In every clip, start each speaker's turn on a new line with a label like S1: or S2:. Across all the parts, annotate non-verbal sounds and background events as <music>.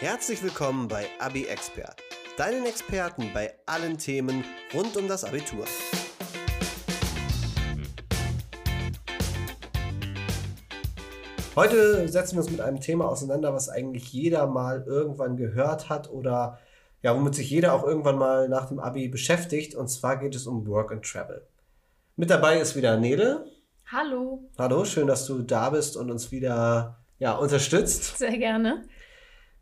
S1: Herzlich willkommen bei Abi Expert, deinen Experten bei allen Themen rund um das Abitur. Heute setzen wir uns mit einem Thema auseinander, was eigentlich jeder mal irgendwann gehört hat oder ja, womit sich jeder auch irgendwann mal nach dem Abi beschäftigt. Und zwar geht es um Work and Travel. Mit dabei ist wieder Nele.
S2: Hallo.
S1: Hallo, schön, dass du da bist und uns wieder ja, unterstützt.
S2: Sehr gerne.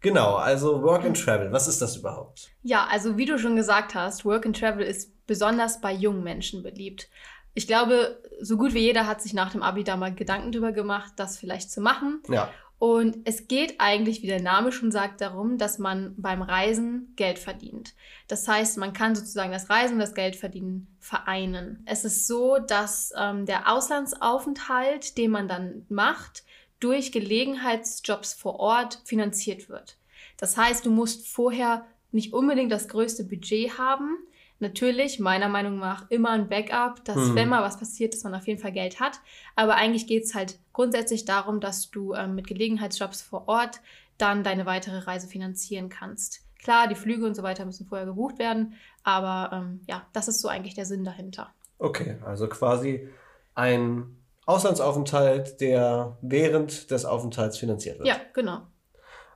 S1: Genau, also Work and Travel, was ist das überhaupt?
S2: Ja, also wie du schon gesagt hast, Work and Travel ist besonders bei jungen Menschen beliebt. Ich glaube, so gut wie jeder hat sich nach dem Abi da mal Gedanken drüber gemacht, das vielleicht zu machen.
S1: Ja.
S2: Und es geht eigentlich, wie der Name schon sagt, darum, dass man beim Reisen Geld verdient. Das heißt, man kann sozusagen das Reisen und das Geldverdienen vereinen. Es ist so, dass ähm, der Auslandsaufenthalt, den man dann macht, durch Gelegenheitsjobs vor Ort finanziert wird. Das heißt, du musst vorher nicht unbedingt das größte Budget haben. Natürlich, meiner Meinung nach, immer ein Backup, dass
S1: Mhm.
S2: wenn mal was passiert, dass man auf jeden Fall Geld hat. Aber eigentlich geht es halt grundsätzlich darum, dass du ähm, mit Gelegenheitsjobs vor Ort dann deine weitere Reise finanzieren kannst. Klar, die Flüge und so weiter müssen vorher gebucht werden, aber ähm, ja, das ist so eigentlich der Sinn dahinter.
S1: Okay, also quasi ein Auslandsaufenthalt, der während des Aufenthalts finanziert wird.
S2: Ja, genau.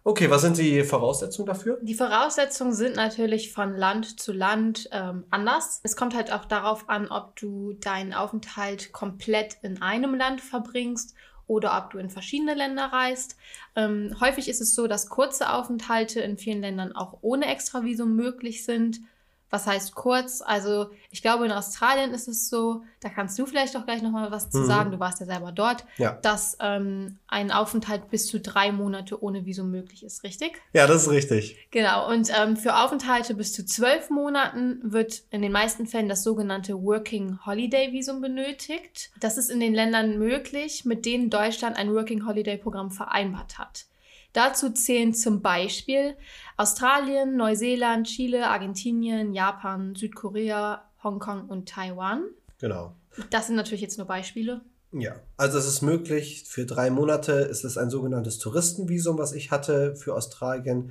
S1: Okay, was sind die Voraussetzungen dafür?
S2: Die Voraussetzungen sind natürlich von Land zu Land ähm, anders. Es kommt halt auch darauf an, ob du deinen Aufenthalt komplett in einem Land verbringst oder ob du in verschiedene Länder reist. Ähm, häufig ist es so, dass kurze Aufenthalte in vielen Ländern auch ohne Extravisum möglich sind. Was heißt kurz? Also ich glaube, in Australien ist es so, da kannst du vielleicht auch gleich nochmal was zu
S1: Mhm.
S2: sagen, du warst ja selber dort,
S1: Ja.
S2: dass ähm, ein Aufenthalt bis zu drei Monate ohne Visum möglich ist, richtig?
S1: Ja, das ist richtig.
S2: Genau, und ähm, für Aufenthalte bis zu zwölf Monaten wird in den meisten Fällen das sogenannte Working Holiday Visum benötigt. Das ist in den Ländern möglich, mit denen Deutschland ein Working Holiday Programm vereinbart hat. Dazu zählen zum Beispiel Australien, Neuseeland, Chile, Argentinien, Japan, Südkorea, Hongkong und Taiwan.
S1: Genau.
S2: Das sind natürlich jetzt nur Beispiele.
S1: Ja, also es ist möglich, für drei Monate ist es ein sogenanntes Touristenvisum, was ich hatte für Australien.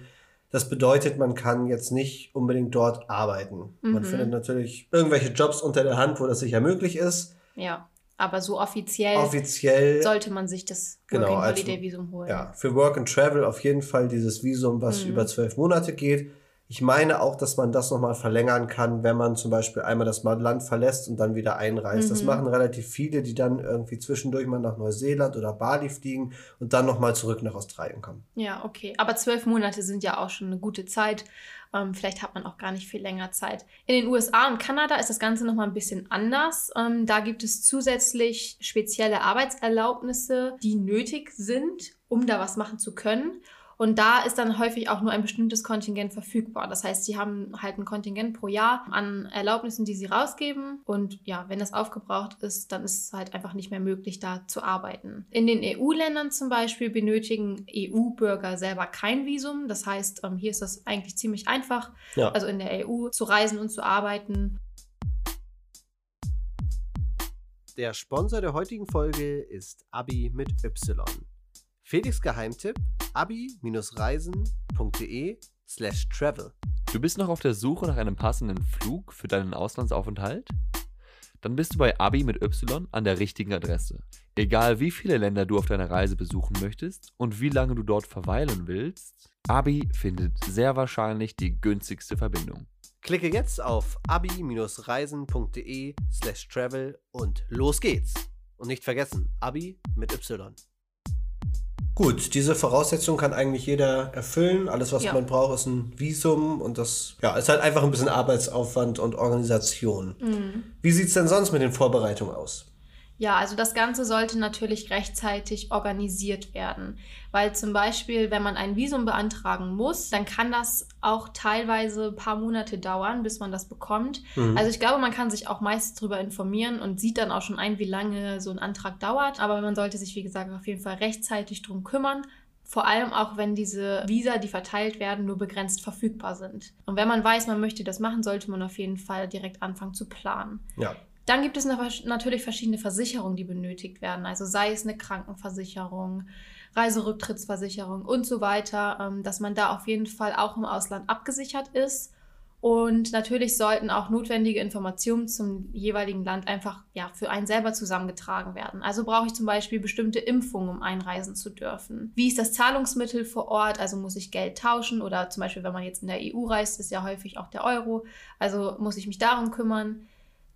S1: Das bedeutet, man kann jetzt nicht unbedingt dort arbeiten. Man
S2: Mhm.
S1: findet natürlich irgendwelche Jobs unter der Hand, wo das sicher möglich ist.
S2: Ja, aber so offiziell
S1: Offiziell,
S2: sollte man sich das
S1: Genau,
S2: Working Holiday Visum holen.
S1: ja, für Work and Travel auf jeden Fall dieses Visum, was
S2: Mhm.
S1: über zwölf Monate geht. Ich meine auch, dass man das nochmal verlängern kann, wenn man zum Beispiel einmal das Land verlässt und dann wieder einreist. Das
S2: Mhm.
S1: machen relativ viele, die dann irgendwie zwischendurch mal nach Neuseeland oder Bali fliegen und dann nochmal zurück nach Australien kommen.
S2: Ja, okay. Aber zwölf Monate sind ja auch schon eine gute Zeit. Ähm, vielleicht hat man auch gar nicht viel länger Zeit. In den USA und Kanada ist das Ganze nochmal ein bisschen anders. Ähm, da gibt es zusätzlich spezielle Arbeitserlaubnisse, die nötig sind, um da was machen zu können. Und da ist dann häufig auch nur ein bestimmtes Kontingent verfügbar. Das heißt, sie haben halt ein Kontingent pro Jahr an Erlaubnissen, die sie rausgeben. Und ja, wenn das aufgebraucht ist, dann ist es halt einfach nicht mehr möglich, da zu arbeiten. In den EU-Ländern zum Beispiel benötigen EU-Bürger selber kein Visum. Das heißt, ähm, hier ist das eigentlich ziemlich einfach,
S1: Ja.
S2: also in der EU zu reisen und zu arbeiten.
S1: Der Sponsor der heutigen Folge ist Abi mit Y. Felix Geheimtipp: abi-reisen.de slash travel.
S3: Du bist noch auf der Suche nach einem passenden Flug für deinen Auslandsaufenthalt? Dann bist du bei Abi mit Y an der richtigen Adresse. Egal wie viele Länder du auf deiner Reise besuchen möchtest und wie lange du dort verweilen willst, Abi findet sehr wahrscheinlich die günstigste Verbindung.
S1: Klicke jetzt auf abi-reisen.de slash travel und los geht's. Und nicht vergessen, Abi mit Y. Gut, diese Voraussetzung kann eigentlich jeder erfüllen. Alles, was
S2: Ja.
S1: man braucht, ist ein Visum und das ja, ist halt einfach ein bisschen Arbeitsaufwand und Organisation.
S2: Mhm.
S1: Wie sieht's denn sonst mit den Vorbereitungen aus?
S2: Ja, also das Ganze sollte natürlich rechtzeitig organisiert werden, weil zum Beispiel, wenn man ein Visum beantragen muss, dann kann das auch teilweise ein paar Monate dauern, bis man das bekommt.
S1: Mhm.
S2: Also ich glaube, man kann sich auch meist darüber informieren und sieht dann auch schon ein, wie lange so ein Antrag dauert. Aber man sollte sich, wie gesagt, auf jeden Fall rechtzeitig drum kümmern. Vor allem auch, wenn diese Visa, die verteilt werden, nur begrenzt verfügbar sind. Und wenn man weiß, man möchte das machen, sollte man auf jeden Fall direkt anfangen zu planen.
S1: ja.
S2: Dann gibt es natürlich verschiedene Versicherungen, die benötigt werden. Also sei es eine Krankenversicherung, Reiserücktrittsversicherung und so weiter, ähm, dass man da auf jeden Fall auch im Ausland abgesichert ist. Und natürlich sollten auch notwendige Informationen zum jeweiligen Land einfach ja, für einen selber zusammengetragen werden. Also brauche ich zum Beispiel bestimmte Impfungen, um einreisen zu dürfen. Wie ist das Zahlungsmittel vor Ort? Also muss ich Geld tauschen oder zum Beispiel, wenn man jetzt in der EU reist, ist ja häufig auch der Euro. Also muss ich mich darum kümmern.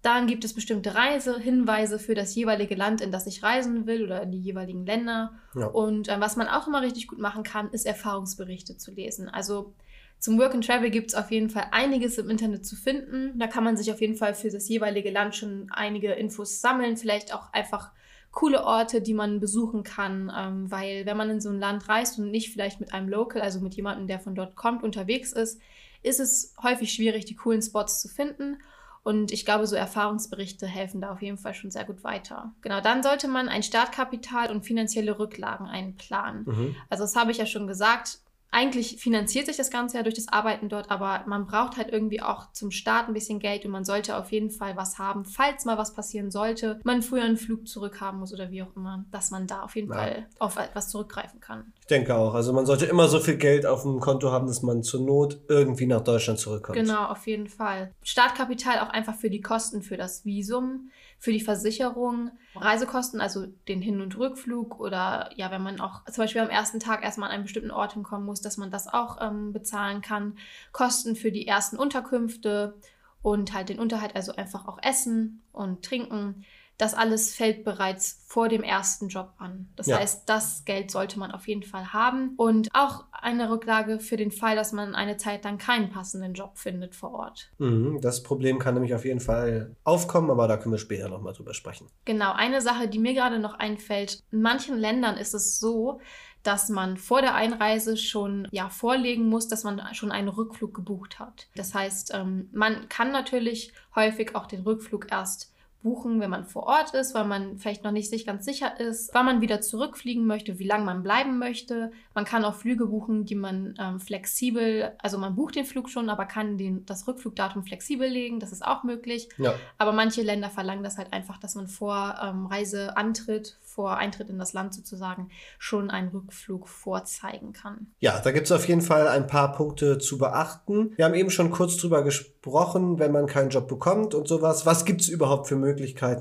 S2: Dann gibt es bestimmte Reisehinweise für das jeweilige Land, in das ich reisen will oder in die jeweiligen Länder. Ja. Und äh, was man auch immer richtig gut machen kann, ist Erfahrungsberichte zu lesen. Also zum Work and Travel gibt es auf jeden Fall einiges im Internet zu finden. Da kann man sich auf jeden Fall für das jeweilige Land schon einige Infos sammeln, vielleicht auch einfach coole Orte, die man besuchen kann, ähm, weil wenn man in so ein Land reist und nicht vielleicht mit einem Local, also mit jemandem, der von dort kommt, unterwegs ist, ist es häufig schwierig, die coolen Spots zu finden. Und ich glaube, so Erfahrungsberichte helfen da auf jeden Fall schon sehr gut weiter. Genau, dann sollte man ein Startkapital und finanzielle Rücklagen einplanen. Mhm. Also das habe ich ja schon gesagt eigentlich finanziert sich das Ganze ja durch das Arbeiten dort, aber man braucht halt irgendwie auch zum Start ein bisschen Geld und man sollte auf jeden Fall was haben, falls mal was passieren sollte, man früher einen Flug zurückhaben muss oder wie auch immer, dass man da auf jeden ja. Fall auf etwas zurückgreifen kann.
S1: Ich denke auch. Also man sollte immer so viel Geld auf dem Konto haben, dass man zur Not irgendwie nach Deutschland zurückkommt.
S2: Genau, auf jeden Fall. Startkapital auch einfach für die Kosten für das Visum für die Versicherung, Reisekosten, also den Hin- und Rückflug oder ja, wenn man auch zum Beispiel am ersten Tag erstmal an einen bestimmten Ort hinkommen muss, dass man das auch ähm, bezahlen kann. Kosten für die ersten Unterkünfte und halt den Unterhalt, also einfach auch Essen und Trinken das alles fällt bereits vor dem ersten Job an. Das ja. heißt, das Geld sollte man auf jeden Fall haben und auch eine Rücklage für den Fall, dass man eine Zeit lang keinen passenden Job findet vor Ort.
S1: Mhm, das Problem kann nämlich auf jeden Fall aufkommen, aber da können wir später nochmal drüber sprechen.
S2: Genau, eine Sache, die mir gerade noch einfällt, in manchen Ländern ist es so, dass man vor der Einreise schon ja, vorlegen muss, dass man schon einen Rückflug gebucht hat. Das heißt, ähm, man kann natürlich häufig auch den Rückflug erst buchen, wenn man vor Ort ist, weil man vielleicht noch nicht sich ganz sicher ist, wann man wieder zurückfliegen möchte, wie lange man bleiben möchte. Man kann auch Flüge buchen, die man ähm, flexibel, also man bucht den Flug schon, aber kann den, das Rückflugdatum flexibel legen. Das ist auch möglich. Ja. Aber manche Länder verlangen das halt einfach, dass man vor ähm, Reiseantritt vor Eintritt in das Land sozusagen schon einen Rückflug vorzeigen kann.
S1: Ja, da gibt es auf jeden Fall ein paar Punkte zu beachten. Wir haben eben schon kurz drüber gesprochen, wenn man keinen Job bekommt und sowas. Was gibt es überhaupt für Möglichkeiten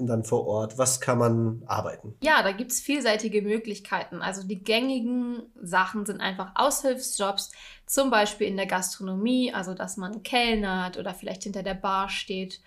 S1: dann vor Ort? Was kann man arbeiten?
S2: Ja, da gibt es vielseitige Möglichkeiten. Also die gängigen Sachen sind einfach Aushilfsjobs, zum Beispiel in der Gastronomie, also dass man kellnert oder vielleicht hinter der Bar steht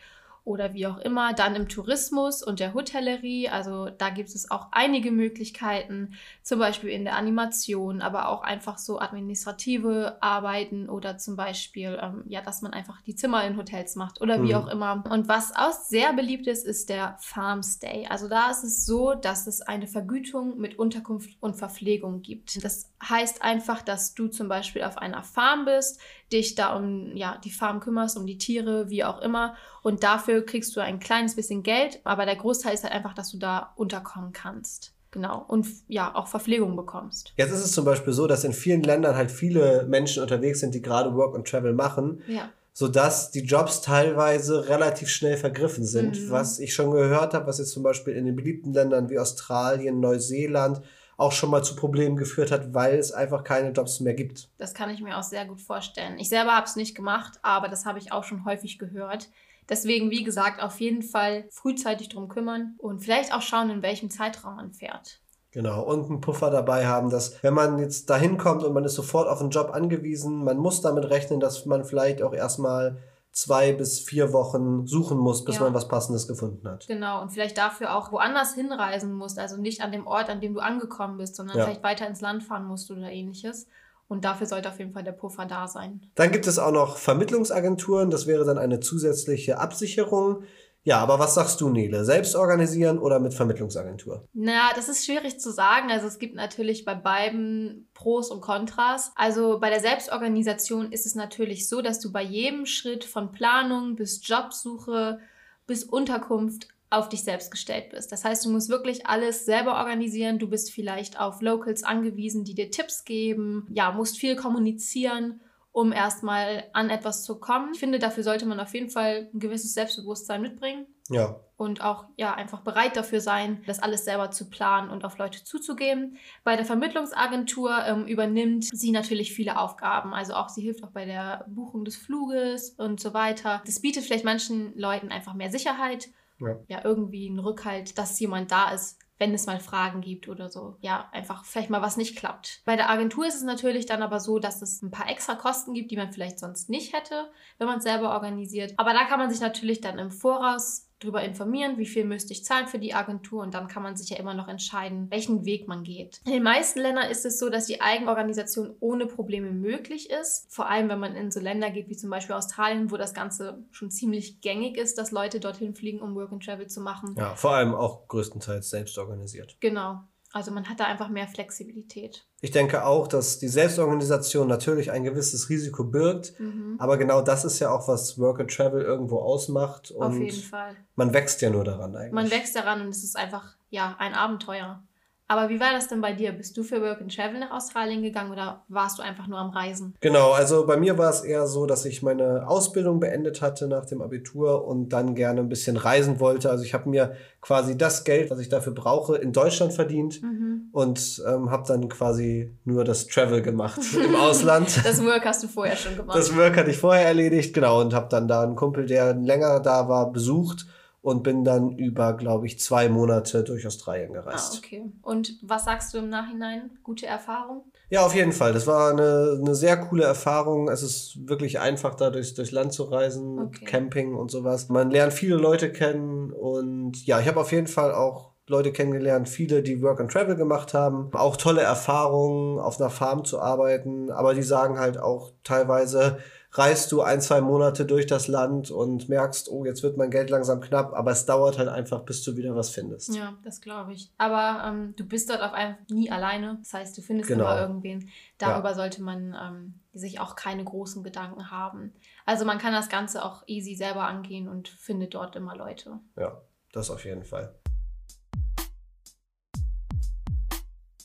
S2: oder wie auch immer. Dann im Tourismus und der Hotellerie, also da gibt es auch einige Möglichkeiten, zum Beispiel in der Animation, aber auch einfach so administrative Arbeiten oder zum Beispiel, ähm, ja, dass man einfach die Zimmer in Hotels macht oder wie mhm. auch immer. Und was auch sehr beliebt ist, ist der Farmstay. Also da ist es so, dass es eine Vergütung mit Unterkunft und Verpflegung gibt. Das heißt einfach, dass du zum Beispiel auf einer Farm bist, dich da um ja, die Farm kümmerst, um die Tiere, wie auch immer. Und dafür kriegst du ein kleines bisschen Geld, aber der Großteil ist halt einfach, dass du da unterkommen kannst. Genau. Und ja, auch Verpflegung bekommst.
S1: Jetzt ist es zum Beispiel so, dass in vielen Ländern halt viele Menschen unterwegs sind, die gerade Work and Travel machen. Ja. Sodass die Jobs teilweise relativ schnell vergriffen sind. Mhm. Was ich schon gehört habe, was jetzt zum Beispiel in den beliebten Ländern wie Australien, Neuseeland auch schon mal zu Problemen geführt hat, weil es einfach keine Jobs mehr gibt.
S2: Das kann ich mir auch sehr gut vorstellen. Ich selber habe es nicht gemacht, aber das habe ich auch schon häufig gehört. Deswegen, wie gesagt, auf jeden Fall frühzeitig drum kümmern und vielleicht auch schauen, in welchem Zeitraum man fährt.
S1: Genau, und einen Puffer dabei haben, dass wenn man jetzt dahin kommt und man ist sofort auf einen Job angewiesen, man muss damit rechnen, dass man vielleicht auch erstmal zwei bis vier Wochen suchen muss, bis ja. man was Passendes gefunden hat.
S2: Genau, und vielleicht dafür auch woanders hinreisen musst, also nicht an dem Ort, an dem du angekommen bist, sondern ja. vielleicht weiter ins Land fahren musst oder ähnliches. Und dafür sollte auf jeden Fall der Puffer da sein.
S1: Dann gibt es auch noch Vermittlungsagenturen, das wäre dann eine zusätzliche Absicherung. Ja, aber was sagst du, Nele? Selbst organisieren oder mit Vermittlungsagentur?
S2: Na, das ist schwierig zu sagen. Also es gibt natürlich bei beiden Pros und Kontras. Also bei der Selbstorganisation ist es natürlich so, dass du bei jedem Schritt von Planung bis Jobsuche bis Unterkunft auf dich selbst gestellt bist. Das heißt, du musst wirklich alles selber organisieren. Du bist vielleicht auf Locals angewiesen, die dir Tipps geben. Ja, musst viel kommunizieren um erstmal an etwas zu kommen. Ich finde, dafür sollte man auf jeden Fall ein gewisses Selbstbewusstsein mitbringen.
S1: Ja.
S2: Und auch ja einfach bereit dafür sein, das alles selber zu planen und auf Leute zuzugeben. Bei der Vermittlungsagentur ähm, übernimmt sie natürlich viele Aufgaben. Also auch sie hilft auch bei der Buchung des Fluges und so weiter. Das bietet vielleicht manchen Leuten einfach mehr Sicherheit.
S1: Ja.
S2: ja, irgendwie einen Rückhalt, dass jemand da ist, wenn es mal Fragen gibt oder so. Ja, einfach vielleicht mal was nicht klappt. Bei der Agentur ist es natürlich dann aber so, dass es ein paar extra Kosten gibt, die man vielleicht sonst nicht hätte, wenn man es selber organisiert. Aber da kann man sich natürlich dann im Voraus darüber informieren, wie viel müsste ich zahlen für die Agentur und dann kann man sich ja immer noch entscheiden, welchen Weg man geht. In den meisten Ländern ist es so, dass die Eigenorganisation ohne Probleme möglich ist. Vor allem, wenn man in so Länder geht wie zum Beispiel Australien, wo das Ganze schon ziemlich gängig ist, dass Leute dorthin fliegen, um Work and Travel zu machen.
S1: Ja, vor allem auch größtenteils selbst organisiert.
S2: Genau. Also man hat da einfach mehr Flexibilität.
S1: Ich denke auch, dass die Selbstorganisation natürlich ein gewisses Risiko birgt,
S2: Mhm.
S1: aber genau das ist ja auch, was Work and Travel irgendwo ausmacht und
S2: Auf jeden Fall.
S1: man wächst ja nur daran eigentlich.
S2: Man wächst daran und es ist einfach, ja, ein Abenteuer. Aber wie war das denn bei dir? Bist du für Work and Travel nach Australien gegangen oder warst du einfach nur am Reisen?
S1: Genau, also bei mir war es eher so, dass ich meine Ausbildung beendet hatte nach dem Abitur und dann gerne ein bisschen reisen wollte. Also ich habe mir quasi das Geld, was ich dafür brauche, in Deutschland verdient
S2: Mhm.
S1: und ähm, habe dann quasi nur das Travel gemacht <laughs> im Ausland. <laughs>
S2: Das Work hast du vorher schon gemacht.
S1: Das Work hatte ich vorher erledigt, genau, und habe dann da einen Kumpel, der länger da war, besucht und bin dann über, glaube ich, zwei Monate durch Australien
S2: ah,
S1: gereist.
S2: okay. Und was sagst du im Nachhinein? Gute Erfahrung?
S1: Ja, auf jeden Fall. Das war eine, eine sehr coole Erfahrung. Es ist wirklich einfach, da durchs, durchs Land zu reisen,
S2: Okay.
S1: Camping und sowas. Man lernt viele Leute kennen und ja, ich habe auf jeden Fall auch Leute kennengelernt, viele, die Work and Travel gemacht haben. Auch tolle Erfahrungen, auf einer Farm zu arbeiten. Aber die sagen halt auch teilweise, reist du ein, zwei Monate durch das Land und merkst, oh, jetzt wird mein Geld langsam knapp, aber es dauert halt einfach, bis du wieder was findest.
S2: Ja, das glaube ich. Aber ähm, du bist dort auf einmal nie alleine. Das heißt, du findest
S1: Genau.
S2: immer irgendwen. Darüber sollte man ähm, sich auch keine großen Gedanken haben. Also man kann das Ganze auch easy selber angehen und findet dort immer Leute.
S1: ja das auf jeden Fall.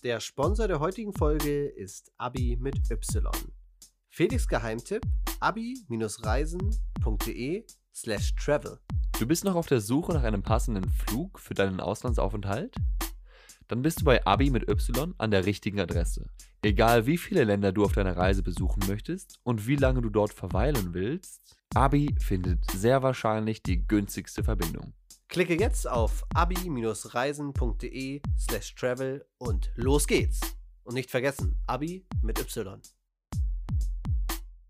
S4: Der Sponsor der heutigen Folge ist Abi mit Y. Felix Geheimtipp: abi-reisen.de slash travel.
S3: Du bist noch auf der Suche nach einem passenden Flug für deinen Auslandsaufenthalt? Dann bist du bei Abi mit Y an der richtigen Adresse. Egal wie viele Länder du auf deiner Reise besuchen möchtest und wie lange du dort verweilen willst, Abi findet sehr wahrscheinlich die günstigste Verbindung.
S4: Klicke jetzt auf abi-reisen.de slash travel und los geht's. Und nicht vergessen, Abi mit Y.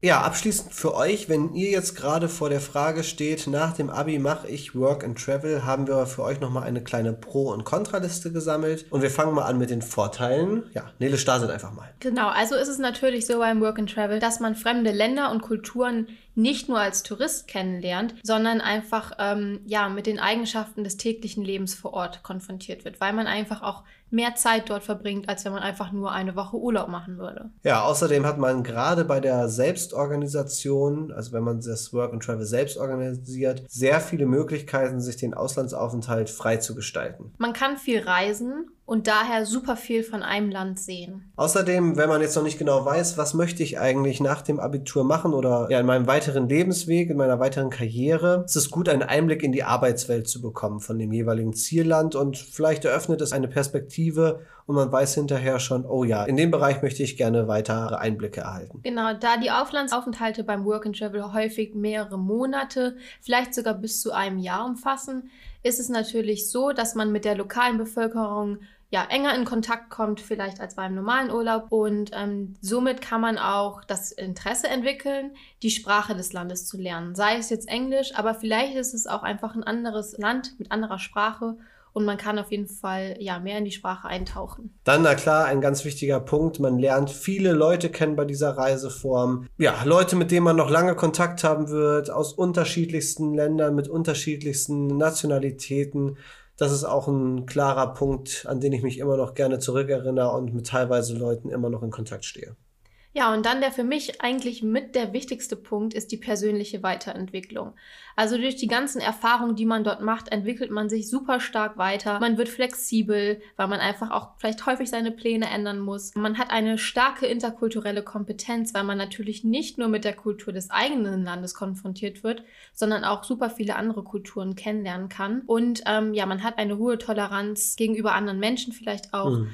S1: Ja, abschließend für euch, wenn ihr jetzt gerade vor der Frage steht, nach dem Abi mache ich Work and Travel, haben wir für euch nochmal eine kleine Pro- und Kontraliste gesammelt. Und wir fangen mal an mit den Vorteilen. Ja, Nele startet einfach mal.
S2: Genau, also ist es natürlich so beim Work and Travel, dass man fremde Länder und Kulturen nicht nur als Tourist kennenlernt, sondern einfach ähm, ja mit den Eigenschaften des täglichen Lebens vor Ort konfrontiert wird, weil man einfach auch mehr Zeit dort verbringt, als wenn man einfach nur eine Woche Urlaub machen würde.
S1: Ja, außerdem hat man gerade bei der Selbstorganisation, also wenn man das Work and Travel selbst organisiert, sehr viele Möglichkeiten, sich den Auslandsaufenthalt frei zu gestalten.
S2: Man kann viel reisen und daher super viel von einem Land sehen.
S1: Außerdem, wenn man jetzt noch nicht genau weiß, was möchte ich eigentlich nach dem Abitur machen oder ja in meinem weiteren Lebensweg, in meiner weiteren Karriere, ist es gut, einen Einblick in die Arbeitswelt zu bekommen von dem jeweiligen Zielland und vielleicht eröffnet es eine Perspektive und man weiß hinterher schon, oh ja, in dem Bereich möchte ich gerne weitere Einblicke erhalten.
S2: Genau, da die Auflandsaufenthalte beim Work and Travel häufig mehrere Monate, vielleicht sogar bis zu einem Jahr umfassen, ist es natürlich so, dass man mit der lokalen Bevölkerung ja, enger in Kontakt kommt, vielleicht als beim normalen Urlaub. Und ähm, somit kann man auch das Interesse entwickeln, die Sprache des Landes zu lernen. Sei es jetzt Englisch, aber vielleicht ist es auch einfach ein anderes Land mit anderer Sprache. Und man kann auf jeden Fall ja, mehr in die Sprache eintauchen.
S1: Dann, na klar, ein ganz wichtiger Punkt. Man lernt viele Leute kennen bei dieser Reiseform. Ja, Leute, mit denen man noch lange Kontakt haben wird, aus unterschiedlichsten Ländern, mit unterschiedlichsten Nationalitäten. Das ist auch ein klarer Punkt, an den ich mich immer noch gerne zurückerinnere und mit teilweise Leuten immer noch in Kontakt stehe.
S2: Ja, und dann der für mich eigentlich mit der wichtigste Punkt ist die persönliche Weiterentwicklung. Also durch die ganzen Erfahrungen, die man dort macht, entwickelt man sich super stark weiter. Man wird flexibel, weil man einfach auch vielleicht häufig seine Pläne ändern muss. Man hat eine starke interkulturelle Kompetenz, weil man natürlich nicht nur mit der Kultur des eigenen Landes konfrontiert wird, sondern auch super viele andere Kulturen kennenlernen kann. Und ähm, ja, man hat eine hohe Toleranz gegenüber anderen Menschen vielleicht auch. Mhm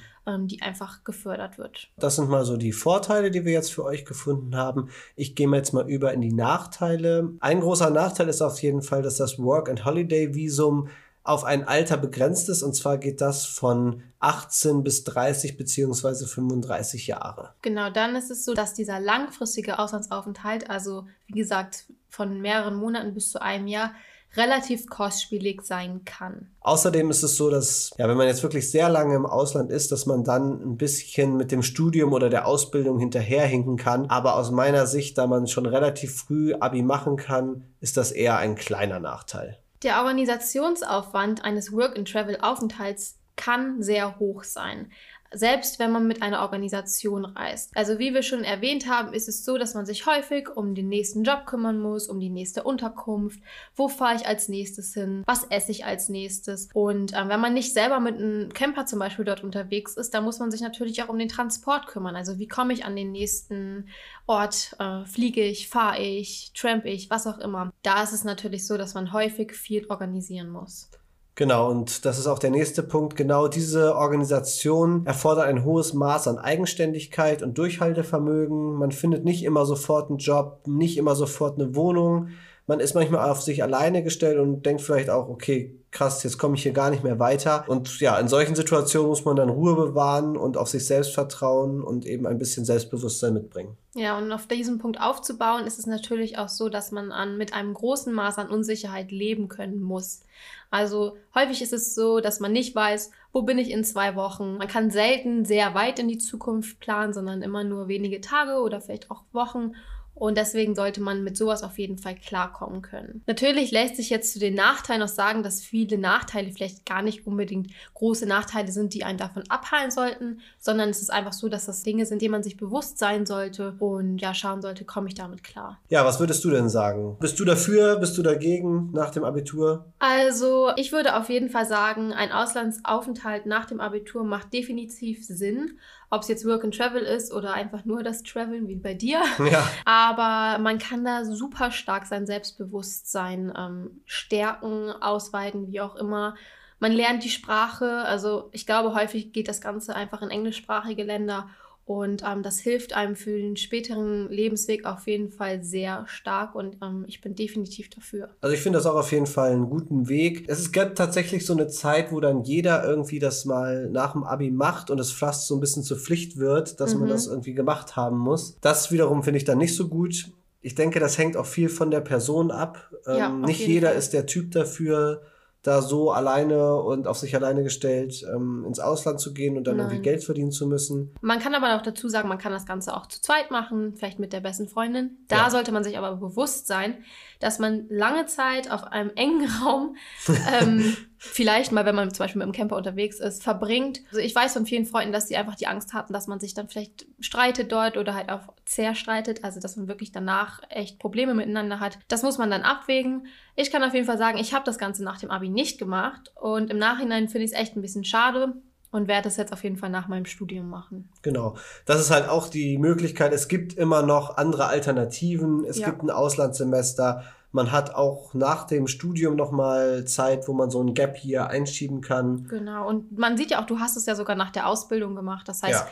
S2: die einfach gefördert wird.
S1: Das sind mal so die Vorteile, die wir jetzt für euch gefunden haben. Ich gehe mal jetzt mal über in die Nachteile. Ein großer Nachteil ist auf jeden Fall, dass das Work and Holiday Visum auf ein Alter begrenzt ist und zwar geht das von 18 bis 30 beziehungsweise 35 Jahre.
S2: Genau, dann ist es so, dass dieser langfristige Auslandsaufenthalt, also wie gesagt von mehreren Monaten bis zu einem Jahr, relativ kostspielig sein kann.
S1: Außerdem ist es so, dass, ja, wenn man jetzt wirklich sehr lange im Ausland ist, dass man dann ein bisschen mit dem Studium oder der Ausbildung hinterherhinken kann. Aber aus meiner Sicht, da man schon relativ früh Abi machen kann, ist das eher ein kleiner Nachteil.
S2: Der Organisationsaufwand eines Work-and-Travel-Aufenthalts kann sehr hoch sein selbst wenn man mit einer Organisation reist. Also wie wir schon erwähnt haben, ist es so, dass man sich häufig um den nächsten Job kümmern muss, um die nächste Unterkunft, wo fahre ich als nächstes hin, was esse ich als nächstes. Und äh, wenn man nicht selber mit einem Camper zum Beispiel dort unterwegs ist, dann muss man sich natürlich auch um den Transport kümmern. Also wie komme ich an den nächsten Ort, äh, fliege ich, fahre ich, tramp ich, was auch immer. Da ist es natürlich so, dass man häufig viel organisieren muss.
S1: Genau, und das ist auch der nächste Punkt. Genau diese Organisation erfordert ein hohes Maß an Eigenständigkeit und Durchhaltevermögen. Man findet nicht immer sofort einen Job, nicht immer sofort eine Wohnung. Man ist manchmal auf sich alleine gestellt und denkt vielleicht auch, okay, krass, jetzt komme ich hier gar nicht mehr weiter. Und ja, in solchen Situationen muss man dann Ruhe bewahren und auf sich selbst vertrauen und eben ein bisschen Selbstbewusstsein mitbringen.
S2: Ja, und auf diesem Punkt aufzubauen, ist es natürlich auch so, dass man an, mit einem großen Maß an Unsicherheit leben können muss. Also häufig ist es so, dass man nicht weiß, wo bin ich in zwei Wochen. Man kann selten sehr weit in die Zukunft planen, sondern immer nur wenige Tage oder vielleicht auch Wochen. Und deswegen sollte man mit sowas auf jeden Fall klarkommen können. Natürlich lässt sich jetzt zu den Nachteilen auch sagen, dass viele Nachteile vielleicht gar nicht unbedingt große Nachteile sind, die einen davon abhalten sollten, sondern es ist einfach so, dass das Dinge sind, denen man sich bewusst sein sollte und ja schauen sollte, komme ich damit klar.
S1: Ja, was würdest du denn sagen? Bist du dafür? Bist du dagegen nach dem Abitur?
S2: Also, ich würde auf jeden Fall sagen, ein Auslandsaufenthalt nach dem Abitur macht definitiv Sinn ob es jetzt Work and Travel ist oder einfach nur das Traveln wie bei dir. <laughs> Ja. Aber man kann da super stark sein Selbstbewusstsein ähm, stärken, ausweiten, wie auch immer. Man lernt die Sprache. Also ich glaube, häufig geht das Ganze einfach in englischsprachige Länder und ähm, das hilft einem für den späteren Lebensweg auf jeden Fall sehr stark und ähm, ich bin definitiv dafür.
S1: Also ich finde das auch auf jeden Fall einen guten Weg. Es gibt tatsächlich so eine Zeit, wo dann jeder irgendwie das mal nach dem Abi macht und es fast so ein bisschen zur Pflicht wird, dass mhm. man das irgendwie gemacht haben muss. Das wiederum finde ich dann nicht so gut. Ich denke, das hängt auch viel von der Person ab. Ähm, ja, nicht jeder Fall. ist der Typ dafür da so alleine und auf sich alleine gestellt ähm, ins Ausland zu gehen und dann Nein. irgendwie Geld verdienen zu müssen.
S2: Man kann aber auch dazu sagen, man kann das Ganze auch zu zweit machen, vielleicht mit der besten Freundin. Da ja. sollte man sich aber bewusst sein, dass man lange Zeit auf einem engen <laughs> Raum, ähm, <laughs> vielleicht mal, wenn man zum Beispiel mit einem Camper unterwegs ist, verbringt. Also ich weiß von vielen Freunden, dass sie einfach die Angst hatten, dass man sich dann vielleicht streitet dort oder halt auch zerstreitet, also dass man wirklich danach echt Probleme miteinander hat. Das muss man dann abwägen. Ich kann auf jeden Fall sagen, ich habe das Ganze nach dem Abi nicht gemacht und im Nachhinein finde ich es echt ein bisschen schade, und werde es jetzt auf jeden Fall nach meinem Studium machen.
S1: Genau. Das ist halt auch die Möglichkeit. Es gibt immer noch andere Alternativen. Es ja. gibt ein Auslandssemester. Man hat auch nach dem Studium noch mal Zeit, wo man so ein Gap hier einschieben kann.
S2: Genau. Und man sieht ja auch, du hast es ja sogar nach der Ausbildung gemacht. Das heißt, ja.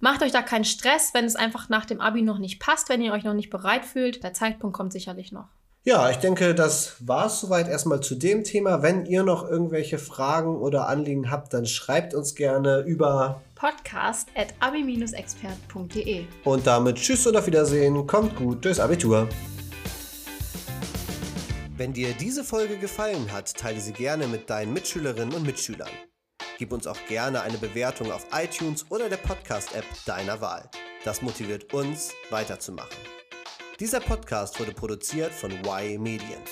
S2: macht euch da keinen Stress, wenn es einfach nach dem Abi noch nicht passt, wenn ihr euch noch nicht bereit fühlt. Der Zeitpunkt kommt sicherlich noch.
S1: Ja, ich denke, das war es soweit erstmal zu dem Thema. Wenn ihr noch irgendwelche Fragen oder Anliegen habt, dann schreibt uns gerne über
S2: podcast at abi-expert.de.
S1: Und damit Tschüss und auf Wiedersehen. Kommt gut durchs Abitur. Wenn dir diese Folge gefallen hat, teile sie gerne mit deinen Mitschülerinnen und Mitschülern. Gib uns auch gerne eine Bewertung auf iTunes oder der Podcast-App deiner Wahl. Das motiviert uns, weiterzumachen. Dieser Podcast wurde produziert von Y Medien.